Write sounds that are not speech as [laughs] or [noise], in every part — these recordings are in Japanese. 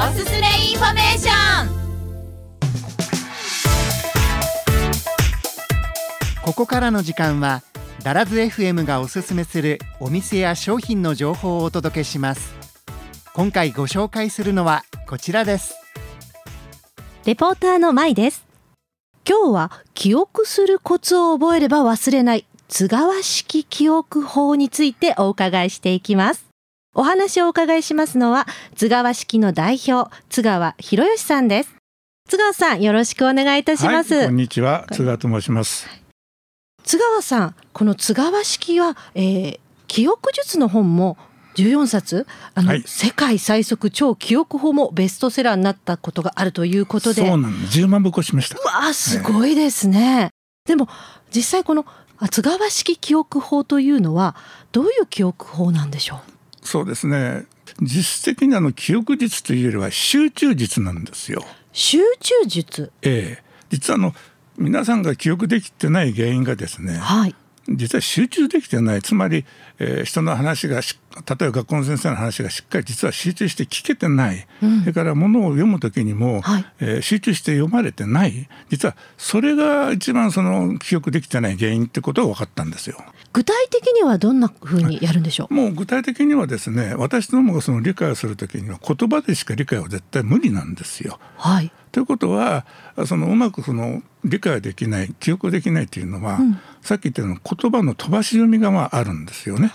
おすすめインフォメーション。ここからの時間はダラズ FM がおすすめするお店や商品の情報をお届けします。今回ご紹介するのはこちらです。レポーターのまいです。今日は記憶するコツを覚えれば忘れない津川式記憶法についてお伺いしていきますお話をお伺いしますのは津川式の代表津川博義さんです。津川さんよろしくお願いいたします、はい、こんにちは。津川と申します。津川さんこの津川式は、えー、記憶術の本も14冊あの、はい、世界最速超記憶法もベストセラーになったことがあるということで。そうなんです。10万部越しました。わあすごいですね、でも実際この津川式記憶法というのはどういう記憶法なんでしょう？そうですね。実質的にあの記憶術というよりは集中術なんですよ。集中術。ええ。実はあの皆さんが記憶できてない原因がですね、はい、実は集中できてない。つまり、えー、人の話が例えば学校の先生の話がしっかり実は集中して聞けてない、うん、それからものを読む時にも、はい、えー、集中して読まれてない。実はそれが一番その記憶できてない原因ってことが分かったんですよ。具体的にはどんなふうにやるんでしょう、もう具体的にはですね私どもがその理解をする時には言葉でしか理解は絶対無理なんですよ。はいということはそのうまくその理解できない記憶できないっていうのは、うん、さっき言ったように言葉の飛ばし読みがまああるんですよね。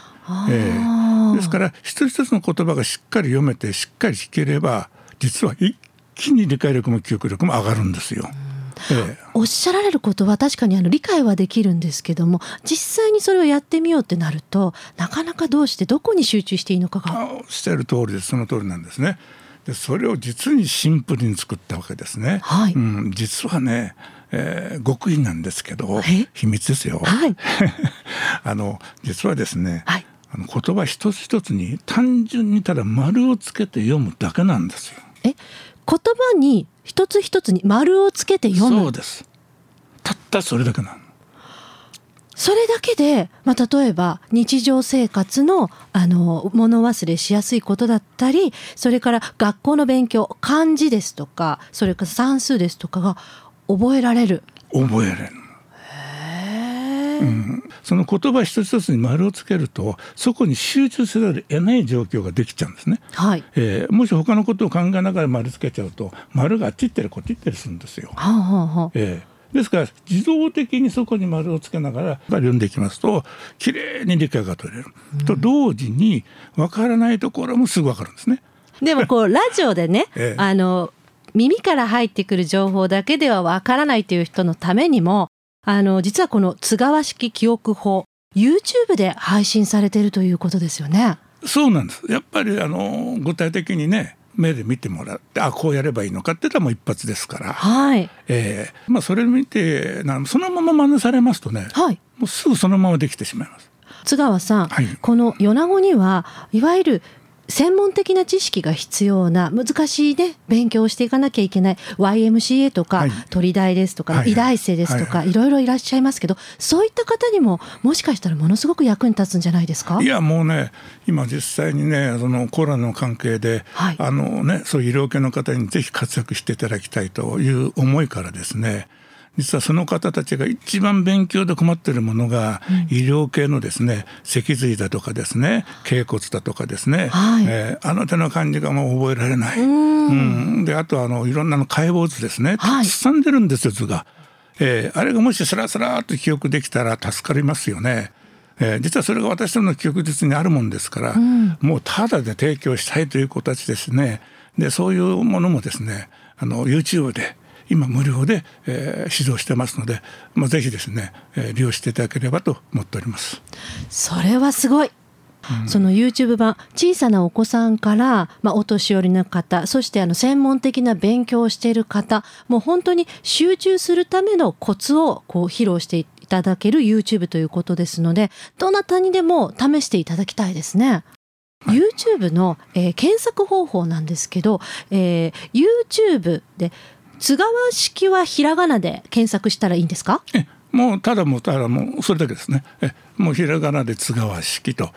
えー、ですから一つ一つの言葉がしっかり読めてしっかり聞ければ実は一気に理解力も記憶力も上がるんですよ。ええ、おっしゃられることは確かにあの理解はできるんですけども実際にそれをやってみようってなるとなかなかどうしてどこに集中していいのかが。おっしゃる通りですその通りなんですね。でそれを実にシンプルに作ったわけですね。はい、うん、実はね、えー、極意なんですけど秘密ですよ。はい、[laughs] あの実はですね、はい、あの言葉一つ一つに単純にただ丸をつけて読むだけなんですよ。え？言葉に一つ一つに丸をつけて読むそうですたったそれだけなの。それだけで、まあ、例えば日常生活のあの物忘れしやすいことだったりそれから学校の勉強漢字ですとかそれから算数ですとかが覚えられる。覚えられる。うん、その言葉一つ一つに丸をつけるとそこに集中せざるを得ない状況ができちゃうんですね、はい。えー、もし他のことを考えながら丸つけちゃうと丸があっち行ったりこっち行ったりするんですよ。はあはあ、えーですから自動的にそこに丸をつけながら読んでいきますときれいに理解が取れる、うん、と同時にわからないところもすぐわかるんですね。でもこう [laughs] ラジオでね、ええ、あの耳から入ってくる情報だけではわからないという人のためにもあの実はこの津川式記憶法 YouTube で配信されているということですよね。そうなんですやっぱりあの具体的にね目で見てもらってあこうやればいいのかって言ったらもう一発ですから、はい。えーまあ、それを見てそのまま真似されますとね、はい、もうすぐそのままできてしまいます。津川さん、はい、この米子にはいわゆる専門的な知識が必要な難しいね勉強をしていかなきゃいけない YMCA とか、はい、鳥大ですとか、はい、医大生ですとか、はい、いろいろいらっしゃいますけどそういった方にももしかしたらものすごく役に立つんじゃないですか？いやもうね今実際にねそのコロナの関係で、あのねそういう医療系の方にぜひ活躍していただきたいという思いからですね実はその方たちが一番勉強で困っているものが、医療系のですね脊髄だとかですね頸骨だとかですね、はい、えー、あの手の漢字がもう覚えられない、うん、であとあのいろんなの解剖図ですね。たくさん出るんですよ図が、えー、あれがもしスラスラっと記憶できたら助かりますよね。えー、実はそれが私どもの記憶術にあるもんですから、うん、もうただで提供したいという子たちですね。でそういうものもですねあの YouTube で今無料で、えー、指導してますので、まあ、ぜひですね、えー、利用していただければと思っております。それはすごい。その YouTube 版小さなお子さんから、まあ、お年寄りの方そしてあの専門的な勉強をしている方もう本当に集中するためのコツをこう披露していただける YouTube ということですのでどなたにでも試していただきたいですね。YouTube の、えー、検索方法なんですけど、えー、YouTube で津川式はひらがなで検索したらいいんですか？えもうただもうただもうそれだけですね。えもうひらがなで津川式と。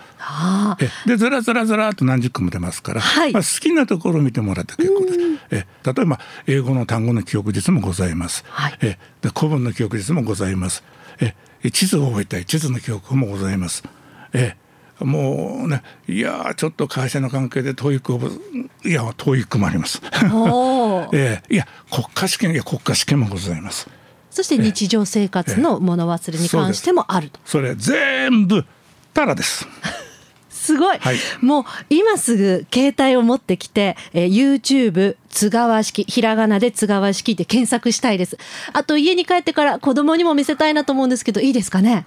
えでずらずらずらと何十個も出ますから、はい、まあ、好きなところを見てもらって結構です。え例えば英語の単語の記憶術もございます、はい、えで古文の記憶術もございます。え地図を覚えたい地図の記憶もございます。えもうねいやちょっと会社の関係で TOEIC をいや TOEIC もあります。[laughs] えー、いや国家試験いや国家試験もございます。そして日常生活の物忘れに関してもあると、それ全部タラです。[laughs] すごい、はい、もう今すぐ携帯を持ってきて、えー、YouTube 津川式ひらがなで津川式って検索したいです。あと家に帰ってから子供にも見せたいなと思うんですけどいいですかね？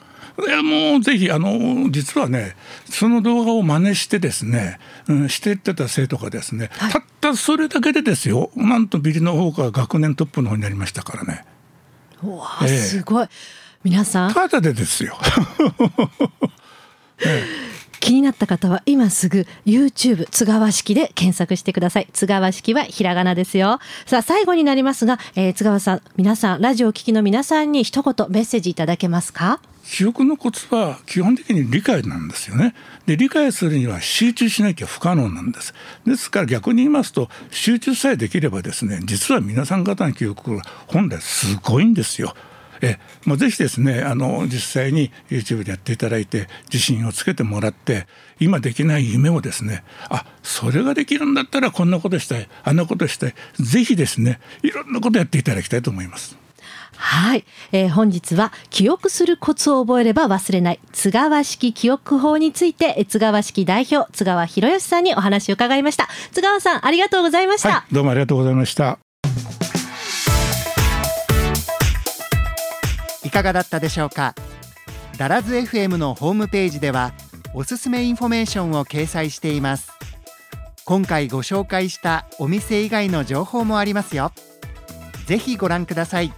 いやもうぜひあの実はねその動画を真似してですね、うん、していってた生徒がですね、はい、たったそれだけでですよなんとビリの方が学年トップの方になりましたからね。わあ、えすごい。皆さん？ただでですよ、[laughs] え気になった方は今すぐ YouTube 津川式で検索してください津川式はひらがなですよさあ最後になりますが、えー、津川さん皆さんラジオを聴きの皆さんに一言メッセージいただけますか？記憶のコツは基本的に理解なんですよね。で理解するには集中しなきゃ不可能なんです。ですから逆に言いますと集中さえできればですね実は皆さん方の記憶が本来すごいんですよ。えもうぜひですねあの実際に YouTube でやっていただいて自信をつけてもらって今できない夢をですねあそれができるんだったらこんなことしたいあんなことしたいぜひですねいろんなことやっていただきたいと思います。はい、えー、本日は記憶するコツを覚えれば忘れない津川式記憶法について津川式代表津川博義さんにお話を伺いました。津川さんありがとうございました、はい、どうもありがとうございましたいかがだったでしょうか？ダラズ FM のホームページではおすすめインフォメーションを掲載しています。今回ご紹介したお店以外の情報もありますよ。ぜひご覧ください。